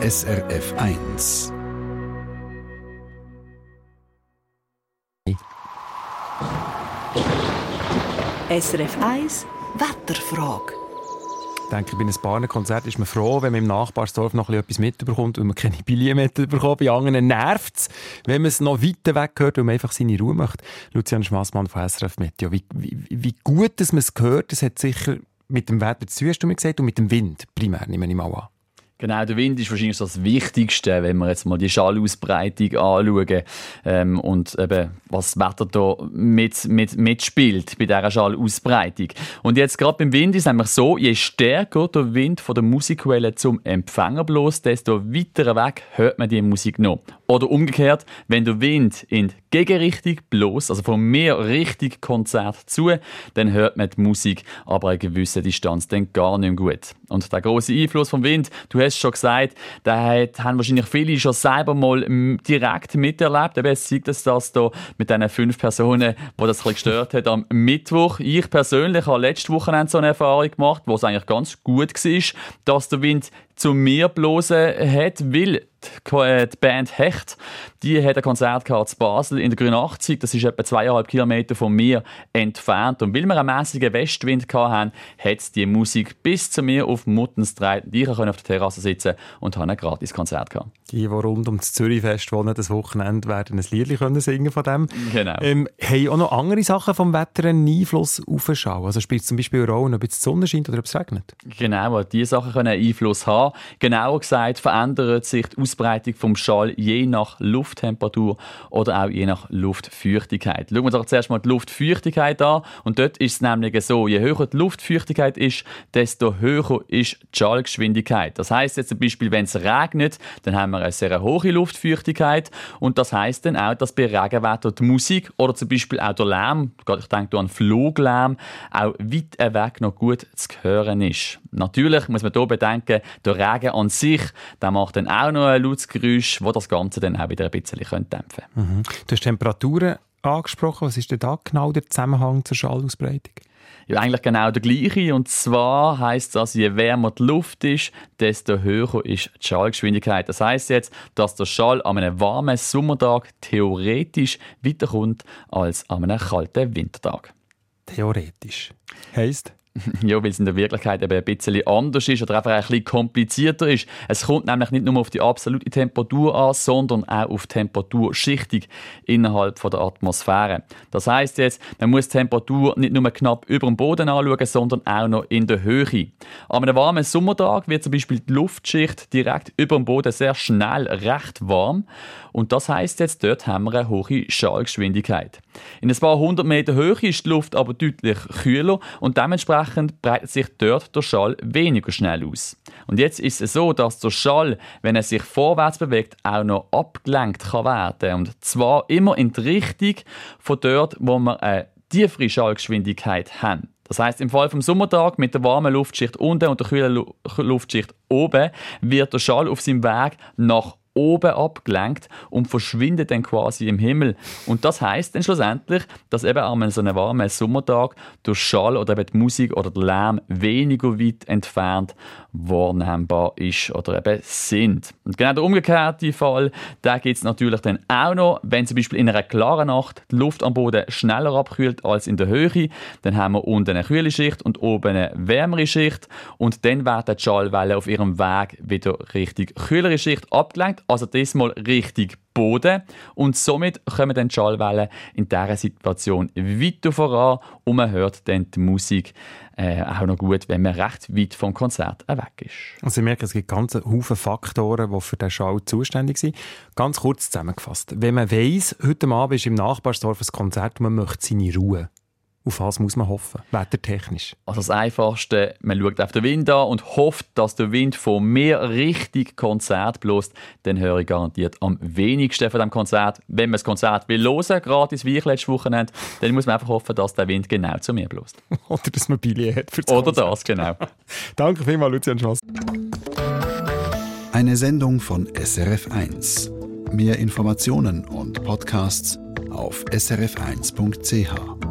SRF 1. SRF 1 Wetterfrage. Ich denke, bei einem Bahnenkonzert ist man froh, wenn man im Nachbarsdorf noch etwas mitbekommt und man keine Billiometer bekommt. Bei anderen nervt es, wenn man es noch weiter weg hört und man einfach seine Ruhe macht. Lucian Schmassmann von SRF Meteo. Wie, wie, wie gut dass man es hört, das hat sicher mit dem Wetter zu tun, hast du mir gesagt, und mit dem Wind primär, nehme ich mal an. Genau, der Wind ist wahrscheinlich das Wichtigste, wenn wir jetzt mal die Schallausbreitung anschauen ähm, und eben, was das Wetter da mit, mit, mitspielt bei dieser Schallausbreitung. Und jetzt gerade beim Wind ist es nämlich so, je stärker der Wind von der Musikwelle zum Empfänger bloß, desto weiter weg hört man die Musik noch. Oder umgekehrt, wenn der Wind in Gegenrichtung bloß, also von mir richtig Konzert zu, dann hört man die Musik aber eine gewisse Distanz dann gar nicht mehr gut. Und der große Einfluss vom Wind, du hast schon gesagt, da haben wahrscheinlich viele schon selber mal direkt miterlebt. Eben, es zeigt das, dass da mit diesen fünf Personen, wo das ein gestört hat, am Mittwoch. Ich persönlich habe letzte Woche so eine Erfahrung gemacht, wo es eigentlich ganz gut war, dass der Wind zu mir bloßen hat, weil die Band Hecht, die hat ein Konzert gehabt in Basel in der Grünachtzig. Das ist etwa zweieinhalb Kilometer von mir entfernt. Und weil wir einen mäßigen Westwind hatten, hat die Musik bis zu mir auf Muttens getragen. Ich konnte auf der Terrasse sitzen und habe ein gratis Konzert gehabt. Die, die rund um das Zürichfest wohnen, das Wochenende werden ein Lied können singen von dem. Genau. Ähm, haben auch noch andere Sachen vom Wetter einen Einfluss auf den Schau? Also spielt es zum Beispiel eine Rolle, ob es die Sonne scheint oder ob es regnet? Genau, diese Sachen können Einfluss haben. Genauer gesagt verändert sich die Ausbreitung vom Schall je nach Lufttemperatur oder auch je nach Luftfeuchtigkeit. Schauen wir uns doch zuerst mal die Luftfeuchtigkeit an. Und dort ist es nämlich so, je höher die Luftfeuchtigkeit ist, desto höher ist die Schallgeschwindigkeit. Das heißt jetzt zum Beispiel, wenn es regnet, dann haben wir eine sehr hohe Luftfeuchtigkeit und das heißt dann auch, dass bei Regenwetter die Musik oder zum Beispiel auch der Lärm, ich denke an Fluglärm, auch weit weg noch gut zu hören ist. Natürlich muss man hier bedenken, der Regen an sich, der macht dann auch noch lautes Geräusch, das das Ganze dann auch wieder ein bisschen dämpfen könnte. Mhm. Du hast Temperaturen angesprochen. Was ist denn da genau der Zusammenhang zur Schallausbreitung? Ja, eigentlich genau der gleiche. Und zwar heißt das, je wärmer die Luft ist, desto höher ist die Schallgeschwindigkeit. Das heißt jetzt, dass der Schall an einem warmen Sommertag theoretisch weiterkommt als an einem kalten Wintertag. Theoretisch. Heißt? Ja, weil es in der Wirklichkeit eben ein bisschen anders ist oder einfach ein bisschen komplizierter ist. Es kommt nämlich nicht nur auf die absolute Temperatur an, sondern auch auf die Temperaturschichtung innerhalb der Atmosphäre. Das heißt jetzt, man muss die Temperatur nicht nur knapp über dem Boden anschauen, sondern auch noch in der Höhe. An einem warmen Sommertag wird zum Beispiel die Luftschicht direkt über dem Boden sehr schnell recht warm und das heißt jetzt, dort haben wir eine hohe Schallgeschwindigkeit. In ein paar hundert Meter Höhe ist die Luft aber deutlich kühler und dementsprechend breitet sich dort der Schall weniger schnell aus. Und jetzt ist es so, dass der Schall, wenn er sich vorwärts bewegt, auch noch abgelenkt kann werden. Und zwar immer in die Richtung von dort, wo wir eine tiefere Schallgeschwindigkeit haben. Das heißt, im Fall vom Sommertag mit der warmen Luftschicht unten und der kühlen Luftschicht oben wird der Schall auf seinem Weg nach oben abgelenkt und verschwindet dann quasi im Himmel. Und das heißt dann schlussendlich, dass eben an so einem warmen Sommertag der Schall oder eben die Musik oder der Lärm weniger weit entfernt wahrnehmbar ist oder eben sind. Und genau der umgekehrte Fall, da gibt es natürlich dann auch noch, wenn zum Beispiel in einer klaren Nacht die Luft am Boden schneller abkühlt als in der Höhe, dann haben wir unten eine kühle Schicht und oben eine wärmere Schicht und dann werden die Schallwellen auf ihrem Weg wieder richtig kühlere Schicht abgelenkt also diesmal richtig Boden und somit kommen dann die Schallwellen in dieser Situation weiter voran und man hört dann die Musik äh, auch noch gut, wenn man recht weit vom Konzert weg ist. Also ich merke, es gibt ganz Haufen Faktoren, die für den Schall zuständig sind. Ganz kurz zusammengefasst. Wenn man weiss, heute Abend ist im Nachbarsdorf ein Konzert und man möchte seine Ruhe, auf was muss man hoffen, wettertechnisch? Also das Einfachste, man schaut auf den Wind an und hofft, dass der Wind von mir richtig Konzert bloßt. Dann höre ich garantiert am wenigsten von dem Konzert. Wenn man das Konzert will hören, gratis wie ich letztes Wochenende, dann muss man einfach hoffen, dass der Wind genau zu mir bloßt. Oder dass man Billy hat für das Oder Konzert. das, genau. Danke vielmals, Lucian Schloss. Eine Sendung von SRF1. Mehr Informationen und Podcasts auf srf1.ch.